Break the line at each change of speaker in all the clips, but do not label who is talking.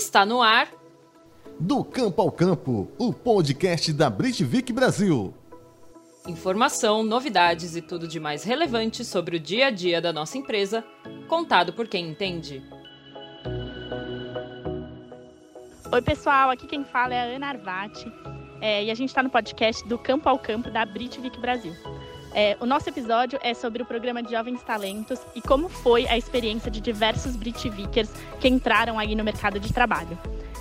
Está no ar.
Do Campo ao Campo, o podcast da Britvik Brasil.
Informação, novidades e tudo de mais relevante sobre o dia a dia da nossa empresa, contado por quem entende.
Oi, pessoal, aqui quem fala é a Ana Arvati é, e a gente está no podcast do Campo ao Campo da Britvik Brasil. É, o nosso episódio é sobre o programa de Jovens Talentos e como foi a experiência de diversos Britvikers que entraram aí no mercado de trabalho.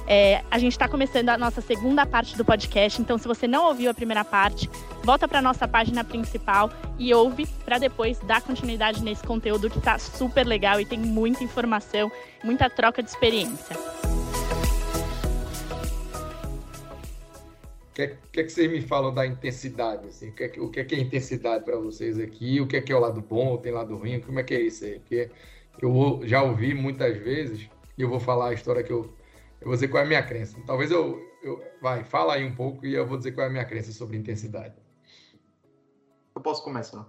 É, a gente está começando a nossa segunda parte do podcast, então se você não ouviu a primeira parte, volta para nossa página principal e ouve para depois dar continuidade nesse conteúdo que está super legal e tem muita informação, muita troca de experiência.
Que, que, é que vocês me falam da intensidade? Assim? O, que é, o que é, que é intensidade para vocês aqui? O que é, que é o lado bom? Tem lado ruim? Como é que é isso aí? Porque eu já ouvi muitas vezes e eu vou falar a história que eu. Eu vou dizer qual é a minha crença. Talvez eu, eu. Vai, fala aí um pouco e eu vou dizer qual é a minha crença sobre intensidade.
Eu posso começar.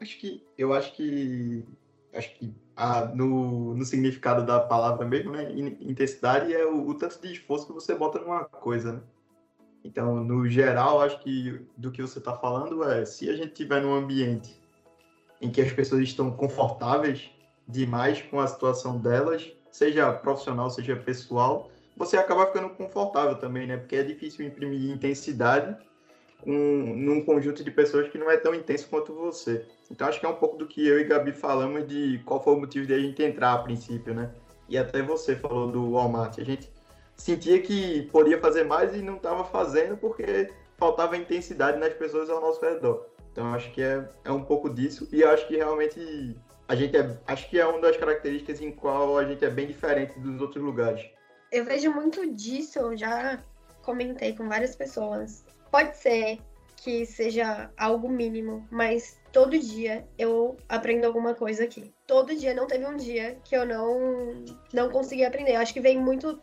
Acho que. Eu acho que. Acho que ah, no, no significado da palavra mesmo, né? Intensidade é o, o tanto de esforço que você bota numa coisa, né? Então, no geral, acho que do que você está falando é se a gente tiver num ambiente em que as pessoas estão confortáveis demais com a situação delas, seja profissional, seja pessoal, você acaba ficando confortável também, né? Porque é difícil imprimir intensidade com, num conjunto de pessoas que não é tão intenso quanto você. Então, acho que é um pouco do que eu e Gabi falamos de qual foi o motivo de a gente entrar a princípio, né? E até você falou do Walmart. A gente sentia que podia fazer mais e não estava fazendo porque faltava intensidade nas pessoas ao nosso redor. Então acho que é, é um pouco disso e acho que realmente a gente é, acho que é uma das características em qual a gente é bem diferente dos outros lugares.
Eu vejo muito disso, eu já comentei com várias pessoas. Pode ser que seja algo mínimo, mas todo dia eu aprendo alguma coisa aqui. Todo dia não teve um dia que eu não não consegui aprender. Acho que vem muito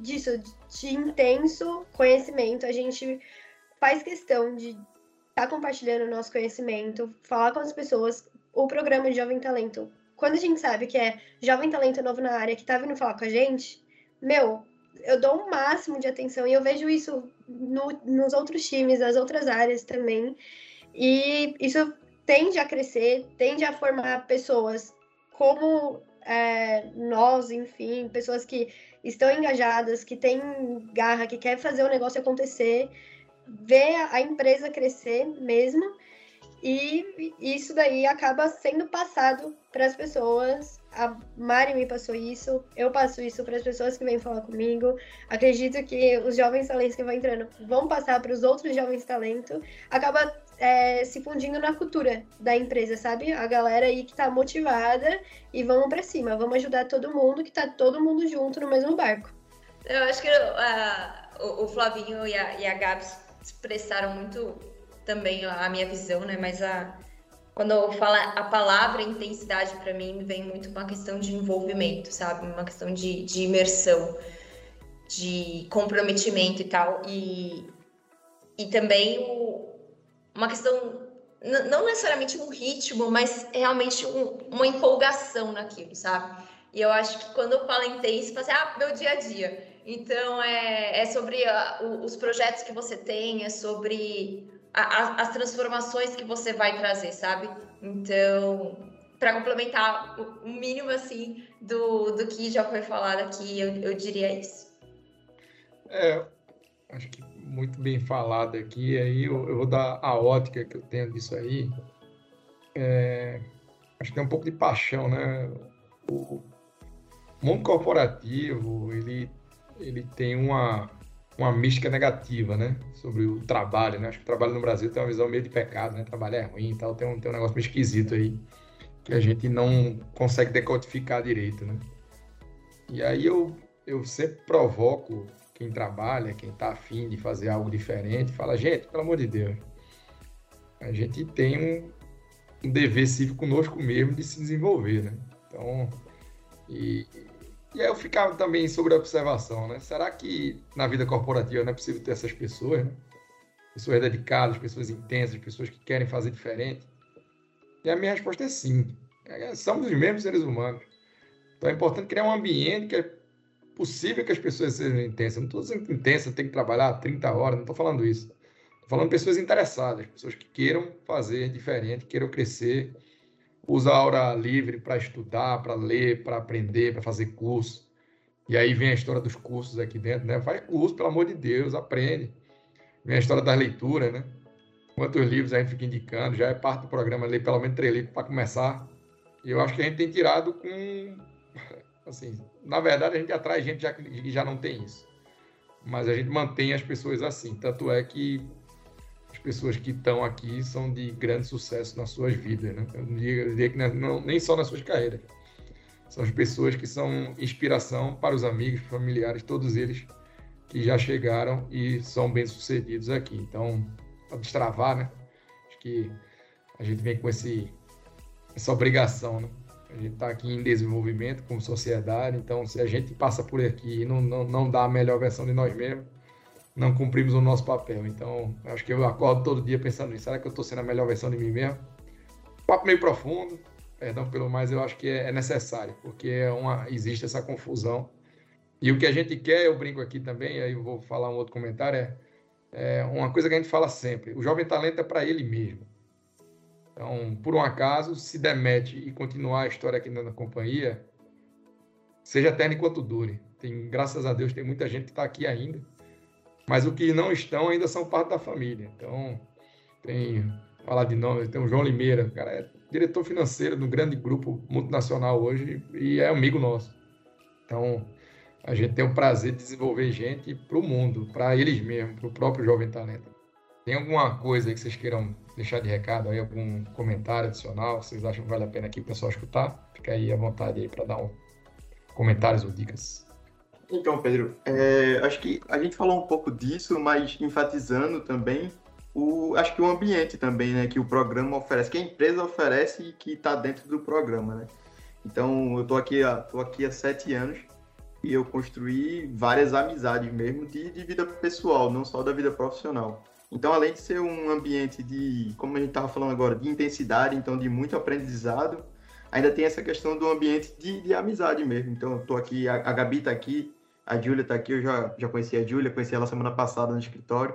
disso, de intenso conhecimento. A gente faz questão de estar tá compartilhando o nosso conhecimento, falar com as pessoas. O programa de Jovem Talento, quando a gente sabe que é Jovem Talento novo na área que tá vindo falar com a gente, meu, eu dou o um máximo de atenção e eu vejo isso no, nos outros times, nas outras áreas também. E isso tende a crescer, tende a formar pessoas como é, nós, enfim, pessoas que estão engajadas, que têm garra, que quer fazer o negócio acontecer, ver a empresa crescer mesmo. E isso daí acaba sendo passado para as pessoas. A Mari me passou isso, eu passo isso para as pessoas que vêm falar comigo. Acredito que os jovens talentos que vão entrando vão passar para os outros jovens talentos. Acaba é, se fundindo na cultura da empresa, sabe? A galera aí que tá motivada e vamos para cima, vamos ajudar todo mundo, que tá todo mundo junto no mesmo barco.
Eu acho que uh, o, o, Flavinho e a, e a Gabs expressaram muito também a minha visão, né? Mas a, quando eu falo a palavra intensidade, para mim, vem muito uma questão de envolvimento, sabe? Uma questão de, de imersão, de comprometimento e tal. E, e também o, uma questão, não necessariamente um ritmo, mas realmente um, uma empolgação naquilo, sabe? E eu acho que quando eu falo intenso, falo assim, ah, meu dia a dia. Então, é, é sobre a, os projetos que você tem, é sobre a, a, as transformações que você vai trazer, sabe? Então, para complementar o, mínimo, assim, do, do que já foi falado aqui, eu, eu diria isso.
É, acho que muito bem falado aqui, aí eu, eu, vou dar a ótica que eu tenho disso aí. É, acho que tem um pouco de paixão, né? O mundo corporativo, ele, ele tem uma, uma mística negativa, né? Sobre o trabalho, né? Acho que o trabalho no Brasil tem uma visão meio de pecado, né? Trabalho é ruim e tal, tem um, tem um negócio meio esquisito aí, que a gente não consegue decodificar direito, né? E aí eu, eu sempre provoco quem trabalha, quem está afim de fazer algo diferente, fala, gente, pelo amor de Deus, a gente tem um, um dever cívico conosco mesmo de se desenvolver, né? Então, e, e aí eu ficava também sobre a observação, né? Será que na vida corporativa não é possível ter essas pessoas, né? Pessoas dedicadas, pessoas intensas, pessoas que querem fazer diferente? E a minha resposta é sim. É, somos os mesmos seres humanos. Então é importante criar um ambiente que possível que as pessoas sejam intensas. Não estou dizendo que intensa tem que trabalhar 30 horas, não estou falando isso. Estou falando pessoas interessadas, pessoas que queiram fazer diferente, queiram crescer, usar a hora livre para estudar, para ler, para aprender, para fazer curso. E aí vem a história dos cursos aqui dentro, né? Faz curso, pelo amor de Deus, aprende. Vem a história das leituras, né? Quantos livros a gente fica indicando, já é parte do programa ler pelo menos três livros para começar. E eu acho que a gente tem tirado com. Assim, na verdade, a gente atrai gente já, que já não tem isso. Mas a gente mantém as pessoas assim. Tanto é que as pessoas que estão aqui são de grande sucesso nas suas vidas, né? Eu diria, que não, nem só nas suas carreiras. São as pessoas que são inspiração para os amigos, familiares, todos eles que já chegaram e são bem-sucedidos aqui. Então, para destravar, né? Acho que a gente vem com esse, essa obrigação, né? A gente está aqui em desenvolvimento como sociedade, então se a gente passa por aqui e não, não, não dá a melhor versão de nós mesmos, não cumprimos o nosso papel. Então, acho que eu acordo todo dia pensando nisso. Será que eu estou sendo a melhor versão de mim mesmo? Papo meio profundo, perdão pelo mais, eu acho que é, é necessário, porque é uma, existe essa confusão. E o que a gente quer, eu brinco aqui também, aí eu vou falar um outro comentário, é, é uma coisa que a gente fala sempre: o jovem talento é para ele mesmo. Então, por um acaso, se demete e continuar a história aqui na companhia, seja eterno enquanto dure. Tem, graças a Deus, tem muita gente que está aqui ainda, mas os que não estão ainda são parte da família. Então, tem, falar de nome, tem o João Limeira, cara, é diretor financeiro de um grande grupo multinacional hoje e é amigo nosso. Então, a gente tem o prazer de desenvolver gente para o mundo, para eles mesmos, para o próprio jovem talento. Tem alguma coisa que vocês queiram deixar de recado aí, algum comentário adicional, vocês acham que vale a pena aqui o pessoal escutar? Fica aí à vontade aí para dar um comentários ou dicas.
Então, Pedro, é, acho que a gente falou um pouco disso, mas enfatizando também o, acho que o ambiente também, né, que o programa oferece, que a empresa oferece e que está dentro do programa, né? Então, eu estou aqui, tô aqui há sete anos e eu construí várias amizades mesmo de, de vida pessoal, não só da vida profissional. Então, além de ser um ambiente de, como a gente estava falando agora, de intensidade, então de muito aprendizado, ainda tem essa questão do ambiente de, de amizade mesmo. Então, eu estou aqui, a, a Gabi está aqui, a Júlia está aqui, eu já, já conheci a Júlia, conheci ela semana passada no escritório.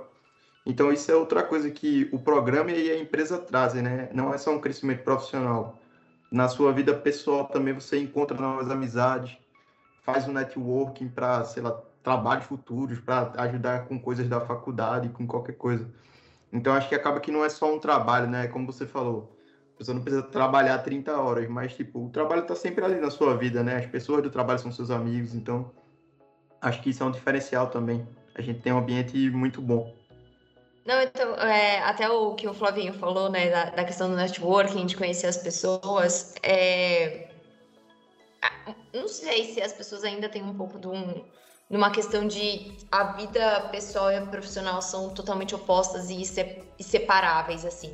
Então, isso é outra coisa que o programa e a empresa trazem, né? Não é só um crescimento profissional. Na sua vida pessoal também você encontra novas amizades, faz um networking para, sei lá, trabalhos futuros, para ajudar com coisas da faculdade, com qualquer coisa. Então, acho que acaba que não é só um trabalho, né? Como você falou, a pessoa não precisa trabalhar 30 horas, mas, tipo, o trabalho está sempre ali na sua vida, né? As pessoas do trabalho são seus amigos, então acho que isso é um diferencial também. A gente tem um ambiente muito bom.
Não, então, é, até o que o Flavinho falou, né, da, da, questão do networking, de conhecer as pessoas, é... não sei se as pessoas ainda têm um pouco de um, numa questão de a vida pessoal e a profissional são totalmente opostas e inseparáveis, assim.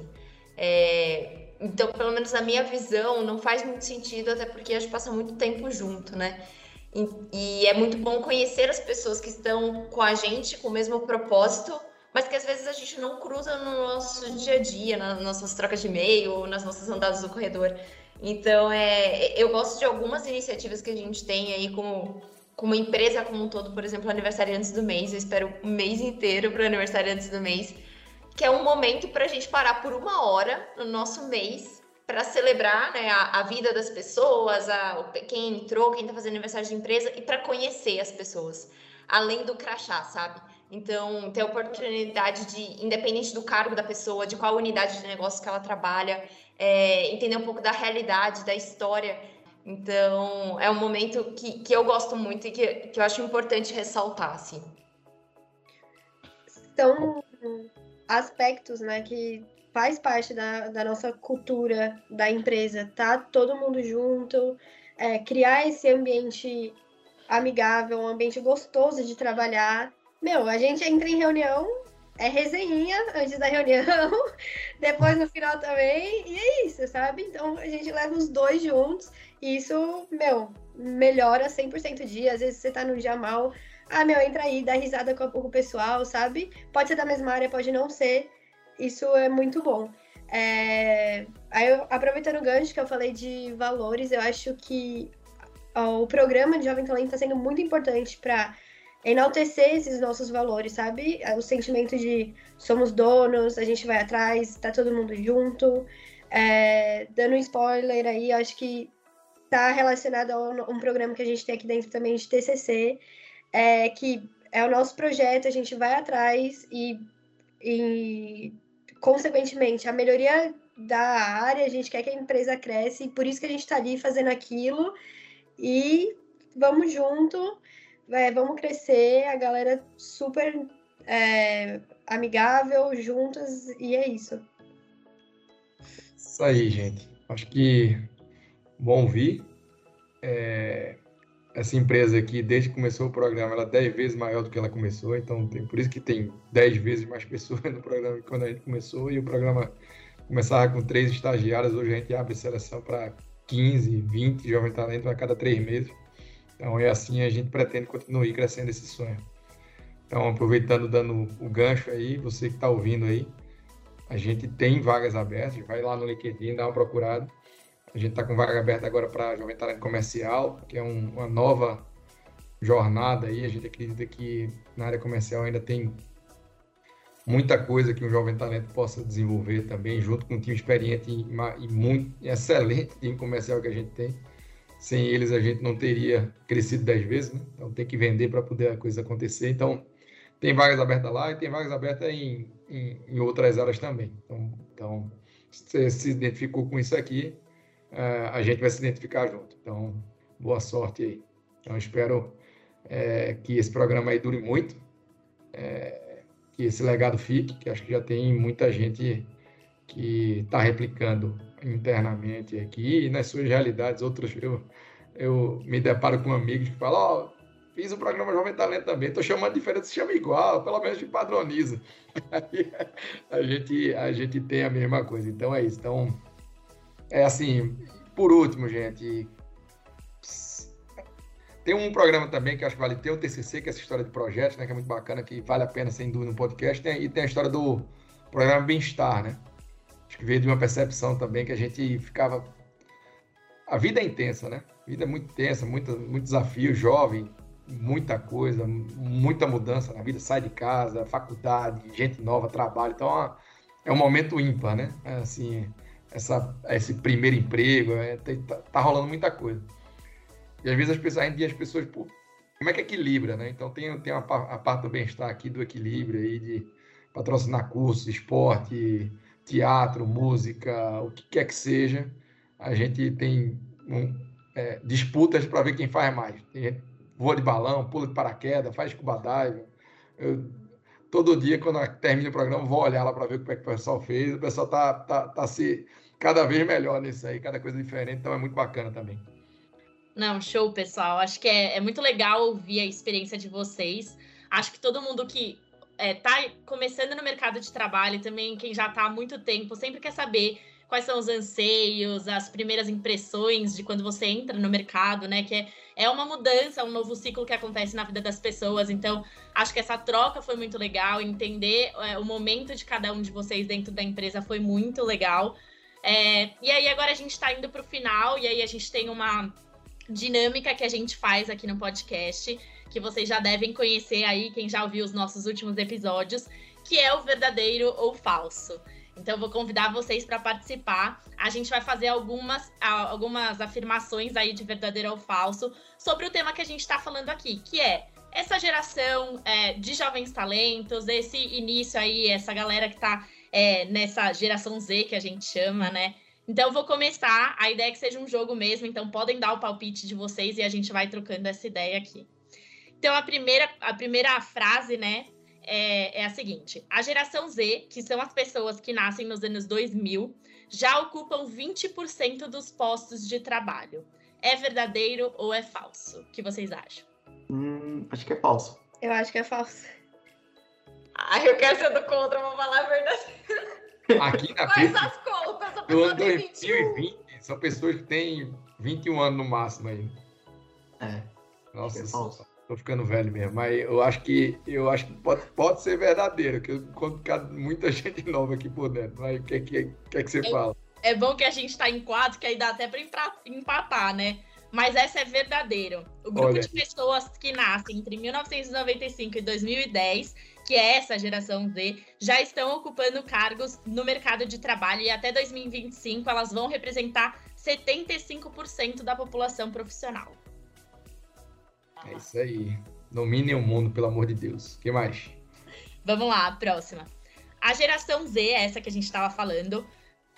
É... Então, pelo menos na minha visão, não faz muito sentido, até porque a gente passa muito tempo junto, né? E, e é muito bom conhecer as pessoas que estão com a gente, com o mesmo propósito, mas que às vezes a gente não cruza no nosso dia a dia, nas nossas trocas de e-mail, nas nossas andadas do corredor. Então, é, eu gosto de algumas iniciativas que a gente tem aí como, como empresa como um todo, por exemplo, aniversariantes do mês. Eu espero o mês inteiro para aniversariantes do mês, que é um momento para a gente parar por uma hora no nosso mês para celebrar né, a, a, vida das pessoas, a, quem entrou, quem está fazendo aniversário de empresa e para conhecer as pessoas, além do crachá, sabe? Então, ter a oportunidade de, independente do cargo da pessoa, de qual unidade de negócio que ela trabalha, é, entender um pouco da realidade, da história. Então, é um momento que, que eu gosto muito e que, que eu acho importante ressaltar, assim.
São aspectos, né, que faz parte da, da nossa cultura da empresa, tá todo mundo junto, é, criar esse ambiente amigável, um ambiente gostoso de trabalhar meu, a gente entra em reunião, é resenha antes da reunião, depois no final também, e é isso, sabe? Então a gente leva os dois juntos, e isso, meu, melhora 100% o dia. Às vezes você tá num dia mal, ah, meu, entra aí, dá risada com o pessoal, sabe? Pode ser da mesma área, pode não ser. Isso é muito bom. É... Aí, aproveitando o gancho que eu falei de valores, eu acho que o programa de Jovem Talento está sendo muito importante para enaltecer esses nossos valores, sabe? O sentimento de somos donos, a gente vai atrás, tá todo mundo junto. É, dando um spoiler aí, acho que tá relacionado a um, um, programa que a gente tem aqui dentro também de TCC, é, que é o nosso projeto, a gente vai atrás e, e consequentemente, a melhoria da área, a gente quer que a empresa cresça e por isso que a gente está ali fazendo aquilo e vamos junto, é, vamos crescer, a galera super é, amigável, juntas, e é isso.
Isso aí, gente. Acho que bom vir. É, essa empresa aqui, desde que começou o programa, ela é 10 vezes maior do que ela começou, então tem, por isso que tem 10 vezes mais pessoas no programa que quando a gente começou, e o programa começava com três estagiários, hoje a gente abre seleção para 15, 20 jovens talentos a cada três meses. Então é assim a gente pretende continuar crescendo esse sonho. Então, aproveitando, dando o gancho aí, você que está ouvindo aí, a gente tem vagas abertas, vai lá no LinkedIn, dá uma procurada. A gente está com vaga aberta agora para Jovem Talento Comercial, que é um, uma nova jornada aí. A gente acredita que na área comercial ainda tem muita coisa que um jovem talento possa desenvolver também, junto com um time experiente e, muito excelente time comercial que a gente tem. Sem eles a gente não teria crescido dez vezes, né? Então tem que vender para poder a coisa acontecer. Então tem vagas abertas lá e tem vagas abertas em, em, em outras áreas também. Então, então se se identificou com isso aqui, a gente vai se identificar junto. Então, boa sorte aí. Então, espero é, que esse programa aí dure muito. É, que esse legado fique, que acho que já tem muita gente que está replicando internamente aqui e nas suas realidades. Outros, eu, eu me deparo com amigos que falam: Ó, oh, fiz o programa Jovem Talento também, estou chamando diferente, se chama igual, pelo menos me padroniza. A gente, a gente tem a mesma coisa. Então é isso. Então, é assim, por último, gente, tem um programa também que acho que vale ter, o TCC, que é essa história de projetos, né, que é muito bacana, que vale a pena, sem dúvida, no podcast. Tem, e tem a história do programa Bem-Estar, né? Acho que veio de uma percepção também que a gente ficava... A vida é intensa, né? A vida é muito intensa, muito, muito desafio, jovem, muita coisa, muita mudança na vida. Sai de casa, faculdade, gente nova, trabalho. Então, é um momento ímpar, né? É, assim, essa, esse primeiro emprego, é, tá, tá rolando muita coisa. E às vezes as pessoas, a gente as pessoas, pô, como é que equilibra, né? Então tem, tem uma, a parte do bem-estar aqui, do equilíbrio aí, de patrocinar cursos, esporte, teatro, música, o que quer que seja. A gente tem um, é, disputas para ver quem faz mais. Tem gente voa de balão, pula de paraquedas, faz scuba dive. Eu, todo dia, quando termina o programa, vou olhar lá para ver o que, é que o pessoal fez. O pessoal tá, tá, tá se cada vez melhor nisso aí, cada coisa diferente, então é muito bacana também.
Não, show, pessoal. Acho que é, é muito legal ouvir a experiência de vocês. Acho que todo mundo que está é, começando no mercado de trabalho, também quem já está há muito tempo, sempre quer saber quais são os anseios, as primeiras impressões de quando você entra no mercado, né? Que é, é uma mudança, um novo ciclo que acontece na vida das pessoas. Então, acho que essa troca foi muito legal, entender é, o momento de cada um de vocês dentro da empresa foi muito legal. É, e aí agora a gente está indo para o final, e aí a gente tem uma dinâmica que a gente faz aqui no podcast, que vocês já devem conhecer aí, quem já ouviu os nossos últimos episódios, que é o verdadeiro ou falso. Então, vou convidar vocês para participar. A gente vai fazer algumas, algumas afirmações aí de verdadeiro ou falso sobre o tema que a gente está falando aqui, que é essa geração é, de jovens talentos, esse início aí, essa galera que está é, nessa geração Z que a gente chama, né? Então, eu vou começar. A ideia é que seja um jogo mesmo, então podem dar o palpite de vocês e a gente vai trocando essa ideia aqui. Então, a primeira, a primeira frase, né, é, é a seguinte: a geração Z, que são as pessoas que nascem nos anos 2000, já ocupam 20% dos postos de trabalho. É verdadeiro ou é falso? O que vocês acham?
Hum, acho que é falso.
Eu acho que é falso.
Ah, eu quero ser do contra, vou falar a verdade.
Aqui na
Faz as contas, a
do ano 2020, são pessoas que têm 21 anos no máximo aí.
É.
Nossa, é tô ficando velho mesmo, mas eu acho que eu acho que pode, pode ser verdadeiro, que eu encontro muita gente nova aqui por dentro. Mas o que, que, que, é que você
é,
fala?
É bom que a gente tá em quatro, que aí dá até para empatar, né? Mas essa é verdadeiro. O grupo
Olha
de pessoas que nascem entre 1995 e 2010, que é essa geração Z, já estão ocupando cargos no mercado de trabalho e até 2025 elas vão representar 75% da população profissional.
É isso aí. Dominem o mundo, pelo amor de Deus. O que mais?
Vamos lá, a próxima. A geração Z, essa que a gente estava falando,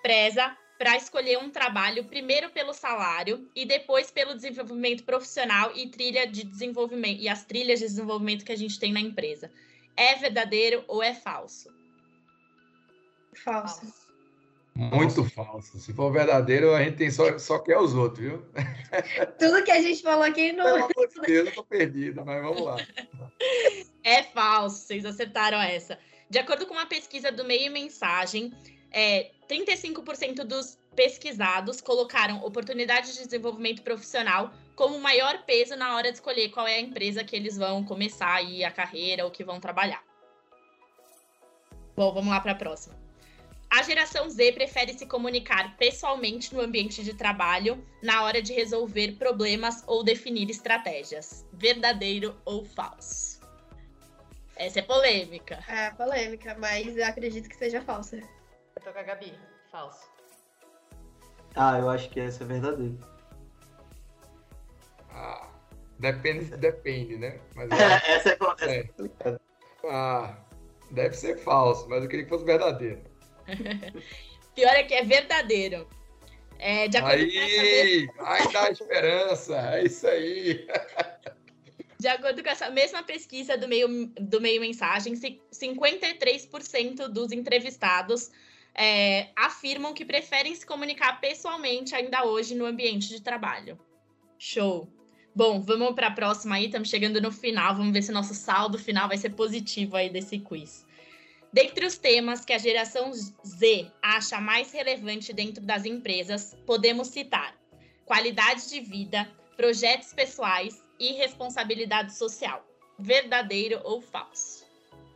preza para escolher um trabalho primeiro pelo salário e depois pelo desenvolvimento profissional e trilha de desenvolvimento e as trilhas de desenvolvimento que a gente tem na empresa. É verdadeiro ou é falso?
Falso.
Muito falso. Se for verdadeiro, a gente tem só, só quer os outros, viu?
Tudo que a gente falou aqui
Pelo
não.
amor de Deus, eu tô perdida, mas vamos lá.
É falso, vocês acertaram essa. De acordo com uma pesquisa do Meio Mensagem, é, 35% dos pesquisados colocaram oportunidades de desenvolvimento profissional como maior peso na hora de escolher qual é a empresa que eles vão começar aí a carreira ou que vão trabalhar. Bom, vamos lá para a próxima. A geração Z prefere se comunicar pessoalmente no ambiente de trabalho na hora de resolver problemas ou definir estratégias. Verdadeiro ou falso? Essa é polêmica.
É polêmica, mas eu acredito que seja falsa.
Eu tô com a Gabi. Falso.
Ah, eu acho que essa é verdadeira.
Ah, depende, depende, né? Mas
essa é, essa
É.
é complicada.
ah, deve ser falso, mas eu queria que fosse verdadeiro.
Pior é que é verdadeiro. É, de, acordo com essa
Aí, aí dá esperança, é isso aí.
De acordo com essa mesma pesquisa do meio, do meio mensagem, ci- 53% dos entrevistados é, afirmam que preferem se comunicar pessoalmente ainda hoje no ambiente de trabalho. Show! Bom, vamos para a próxima aí, estamos chegando no final, vamos ver se nosso saldo final vai ser positivo aí desse quiz. Dentre os temas que a geração Z acha mais relevante dentro das empresas, podemos citar qualidade de vida, projetos pessoais e responsabilidade social. Verdadeiro ou falso?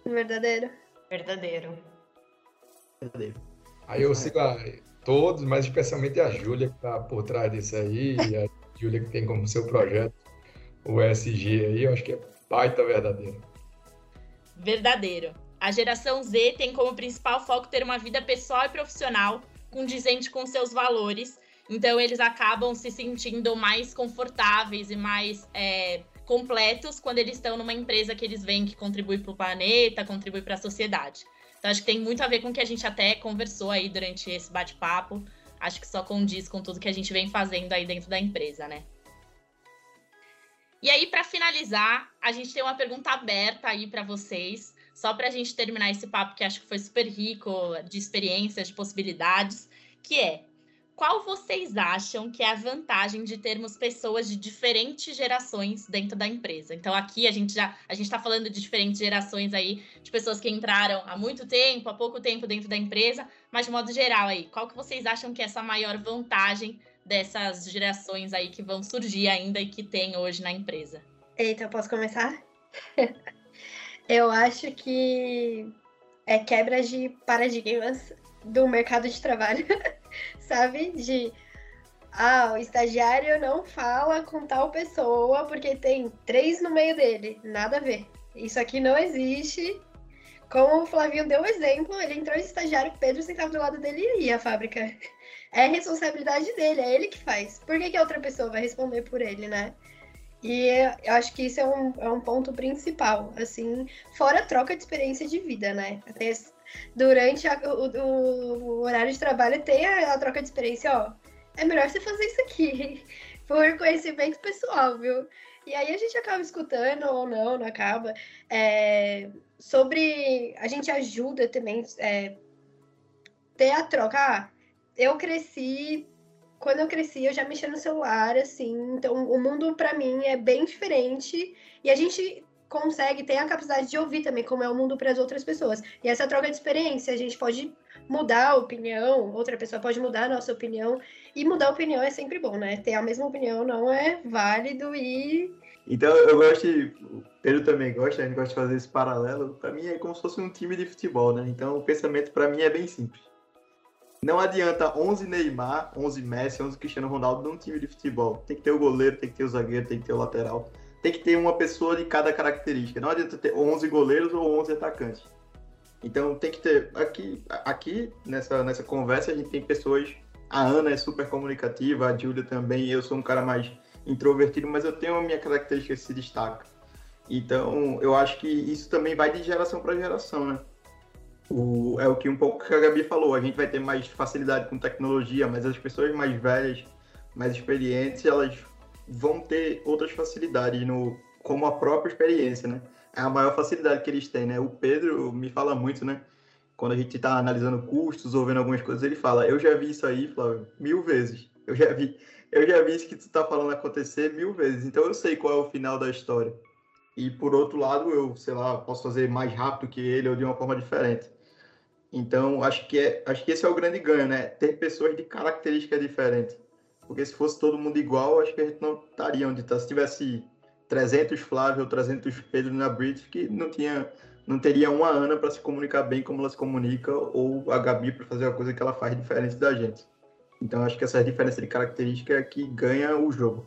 Verdadeiro.
Verdadeiro.
Verdadeiro.
Aí eu sigo a todos, mas especialmente a Júlia, que está por trás disso aí, e a Júlia que tem como seu projeto o SG aí, eu acho que é baita verdadeiro.
Verdadeiro. A geração Z tem como principal foco ter uma vida pessoal e profissional condizente com seus valores. Então, eles acabam se sentindo mais confortáveis e mais é, completos quando eles estão numa empresa que eles veem que contribui para o planeta, contribui para a sociedade. Então, acho que tem muito a ver com o que a gente até conversou aí durante esse bate-papo. Acho que só condiz com tudo que a gente vem fazendo aí dentro da empresa, né? E aí, para finalizar, a gente tem uma pergunta aberta aí para vocês, só para a gente terminar esse papo que acho que foi super rico de experiências, de possibilidades, que é qual vocês acham que é a vantagem de termos pessoas de diferentes gerações dentro da empresa? Então aqui a gente já a gente está falando de diferentes gerações aí, de pessoas que entraram há muito tempo, há pouco tempo dentro da empresa, mas de modo geral aí, qual que vocês acham que é essa maior vantagem dessas gerações aí que vão surgir ainda e que tem hoje na empresa?
Eita, posso começar? eu acho que é quebra de paradigmas do mercado de trabalho, sabe? De ah, o estagiário não fala com tal pessoa porque tem três no meio dele. Nada a ver. Isso aqui não existe. Como o Flavinho deu o exemplo, ele entrou de estagiário, Pedro sentava do lado dele e ia à fábrica. É responsabilidade dele, é ele que faz. Por que, que a outra pessoa vai responder por ele, né? E eu acho que isso é um, é um ponto principal, assim, fora a troca de experiência de vida, né? Até durante a, o, o, horário de trabalho tem a, a, troca de experiência, ó. É melhor você fazer isso aqui, por conhecimento pessoal, viu? E aí a gente acaba escutando ou não, não acaba. É, sobre. A gente ajuda também é, ter a troca. Ah, eu cresci quando eu cresci, eu já mexia no celular, assim, então o mundo para mim é bem diferente e a gente consegue ter a capacidade de ouvir também como é o mundo para as outras pessoas. E essa troca de experiência, a gente pode mudar a opinião, outra pessoa pode mudar a nossa opinião e mudar a opinião é sempre bom, né? Ter a mesma opinião não é válido e
então eu gosto, de, o Pedro também gosta, a gente gosta de fazer esse paralelo. Para mim é como se fosse um time de futebol, né? Então o pensamento para mim é bem simples. Não adianta 11 Neymar, 11 Messi, 11 Cristiano Ronaldo num time de futebol. Tem que ter o goleiro, tem que ter o zagueiro, tem que ter o lateral. Tem que ter uma pessoa de cada característica. Não adianta ter 11 goleiros ou 11 atacantes. Então tem que ter. Aqui, aqui nessa, nessa conversa, a gente tem pessoas. A Ana é super comunicativa, a Júlia também. Eu sou um cara mais introvertido, mas eu tenho a minha característica que se destaca. Então, eu acho que isso também vai de geração para geração, né? O, é o que um pouco que a Gabi falou, a gente vai ter mais facilidade com tecnologia, mas as pessoas mais velhas, mais experientes, elas vão ter outras facilidades no como a própria experiência, né? É a maior facilidade que eles têm, né? O Pedro me fala muito, né? Quando a gente está analisando custos ou vendo algumas coisas, ele fala: "Eu já vi isso aí, Flávio, mil vezes. Eu já vi, eu já vi isso que tu está falando acontecer mil vezes. Então eu sei qual é o final da história." E por outro lado, eu, sei lá, posso fazer mais rápido que ele ou de uma forma diferente. Então, acho que, é, acho que esse é o grande ganho, né? Ter pessoas de características diferentes. Porque se fosse todo mundo igual, acho que a gente não estaria onde está. Se tivesse 300 Flávio ou 300 Pedro na British, que não tinha não teria uma Ana para se comunicar bem como ela se comunica, ou a Gabi para fazer uma coisa que ela faz diferente da gente. Então, acho que essa diferença de característica é que ganha o jogo.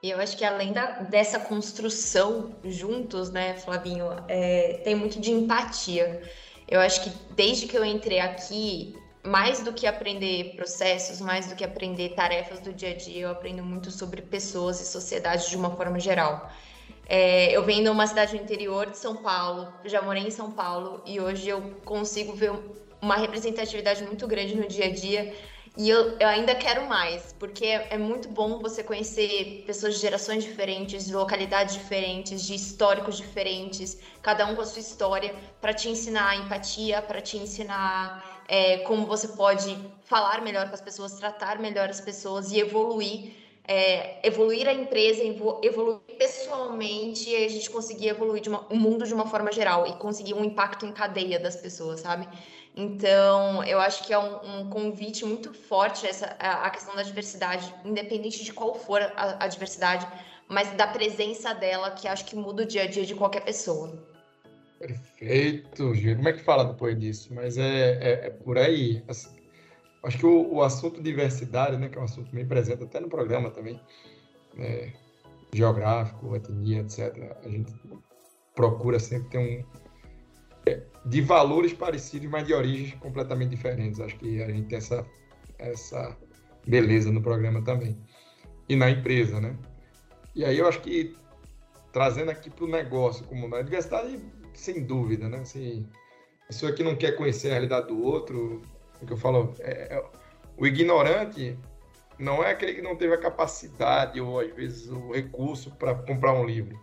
E eu acho que além da, dessa construção juntos, né, Flavinho, é, tem muito de empatia. Eu acho que desde que eu entrei aqui, mais do que aprender processos, mais do que aprender tarefas do dia a dia, eu aprendo muito sobre pessoas e sociedade de uma forma geral. É, eu venho de uma cidade do interior de São Paulo, já morei em São Paulo e hoje eu consigo ver uma representatividade muito grande no dia a dia e eu, eu ainda quero mais, porque é, é, muito bom você conhecer pessoas de gerações diferentes, de localidades diferentes, de históricos diferentes, cada um com a sua história, para te ensinar empatia, para te ensinar é, como você pode falar melhor com as pessoas, tratar melhor as pessoas e evoluir. É, evoluir a empresa, evoluir pessoalmente e a gente conseguir evoluir uma, o mundo de uma forma geral e conseguir um impacto em cadeia das pessoas, sabe? Então, eu acho que é um, um convite muito forte essa, a, a, questão da diversidade, independente de qual for a, a diversidade, mas da presença dela, que acho que muda o dia a dia de qualquer pessoa.
Perfeito, Gil. Como é que fala depois disso? Mas é, é, é por aí. Assim, acho que o, o, assunto diversidade, né, que é um assunto bem presente até no programa também, né, geográfico, etnia, etc. A gente procura sempre ter um, de valores parecidos, mas de origens completamente diferentes. Acho que a gente tem essa, essa beleza no programa também. E na empresa, né? E aí eu acho que trazendo aqui para o negócio como na diversidade, sem dúvida, né? Assim, pessoa que não quer conhecer a realidade do outro, o que eu falo, é, é, o ignorante não é aquele que não teve a capacidade ou às vezes o recurso para comprar um livro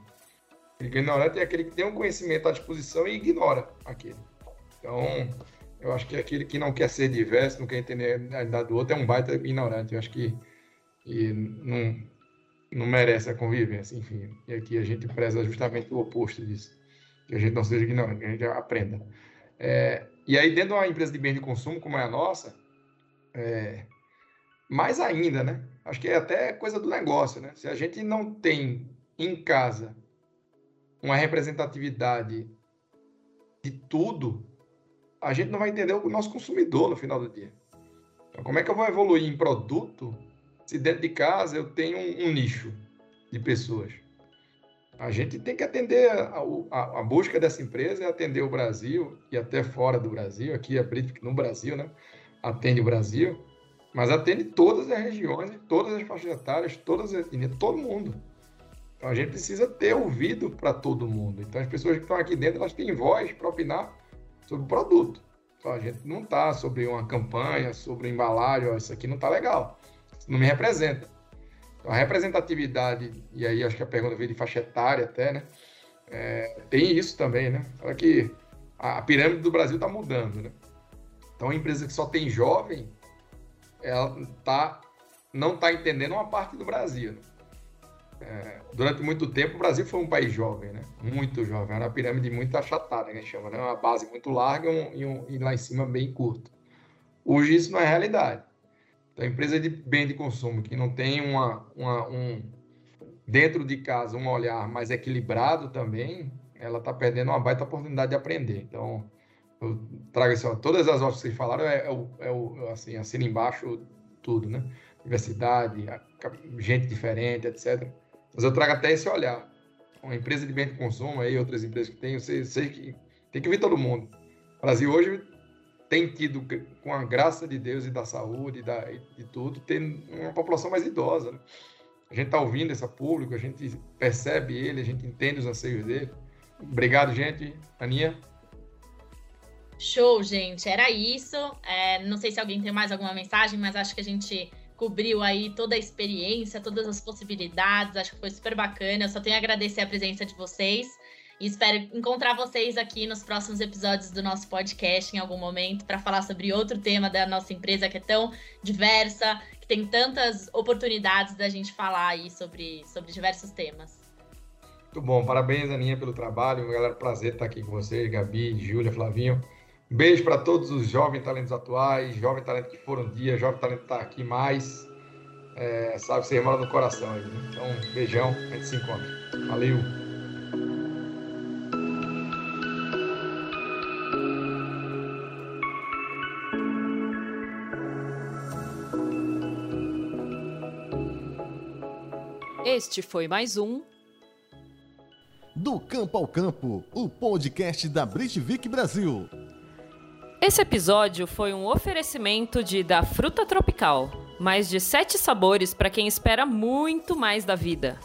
Ignorante é aquele que tem um conhecimento à disposição e ignora aquele. Então, eu acho que aquele que não quer ser diverso, não quer entender a realidade do outro, é um baita ignorante. Eu acho que não, não merece a convivência, enfim. E aqui a gente preza justamente o oposto disso. Que a gente não seja ignorante, que a gente aprenda. É, e aí, dentro de uma empresa de bens de consumo como é a nossa, é, mais ainda, né? Acho que é até coisa do negócio, né? Se a gente não tem em casa uma representatividade de tudo, a gente não vai entender o nosso consumidor no final do dia. Então, como é que eu vou evoluir em produto se dentro de casa eu tenho um, um nicho de pessoas? A gente tem que atender a, a, a, busca dessa empresa é atender o Brasil e até fora do Brasil. Aqui a Brit no Brasil, né? Atende o Brasil, mas atende todas as regiões, todas as faixas etárias, todas as todo mundo. Então a gente precisa ter ouvido para todo mundo. Então as pessoas que estão aqui dentro, elas têm voz para opinar sobre o produto. Então a gente não está sobre uma campanha, sobre embalagem, ó, isso aqui não está legal. Isso não me representa. A representatividade, e aí acho que a pergunta veio de faixa etária até, né? É, tem isso também, né? Fala que a, pirâmide do Brasil está mudando, né? Então a empresa que só tem jovem, ela tá, não está entendendo uma parte do Brasil. Né? É, durante muito tempo o Brasil foi um país jovem, né? Muito jovem. Era uma pirâmide muito achatada, que a gente chama, né? Uma base muito larga um, e, um, e lá em cima bem curto. Hoje isso não é realidade. Então, empresa de bem de consumo que não tem uma, uma, um dentro de casa um olhar mais equilibrado também, ela está perdendo uma baita oportunidade de aprender. Então, eu trago assim, ó, todas as obras que falaram é, é, o, é o, assim, assina embaixo tudo, né? Diversidade, gente diferente, etc. Mas eu trago até esse olhar. Uma empresa de bem de consumo aí, outras empresas que tem, você, você que tem que ver todo mundo. O Brasil hoje tem tido, com a graça de Deus e da saúde e da, de tudo, tem uma população mais idosa. Né? A gente está ouvindo esse público, a gente percebe ele, a gente entende os anseios dele. Obrigado, gente. Aninha?
Show, gente. Era isso. É, não sei se alguém tem mais alguma mensagem, mas acho que a gente cobriu aí toda a experiência, todas as possibilidades. Acho que foi super bacana. Eu só tenho a agradecer a presença de vocês. E espero encontrar vocês aqui nos próximos episódios do nosso podcast em algum momento para falar sobre outro tema da nossa empresa que é tão diversa, que tem tantas oportunidades da gente falar aí sobre, sobre diversos temas.
Muito bom, parabéns Aninha pelo trabalho, galera, prazer estar aqui com vocês, Gabi, Júlia, Flavinho. Um beijo para todos os jovens talentos atuais, jovens talentos que foram dia, jovem talento que está aqui mais. É, sabe, você mora no coração aí. Né? Então, beijão, a gente se encontra. Valeu!
Este foi mais um
Do Campo ao Campo, o podcast da Britvic Brasil.
Esse episódio foi um oferecimento de Da Fruta Tropical. Mais de sete sabores para quem espera muito mais da vida.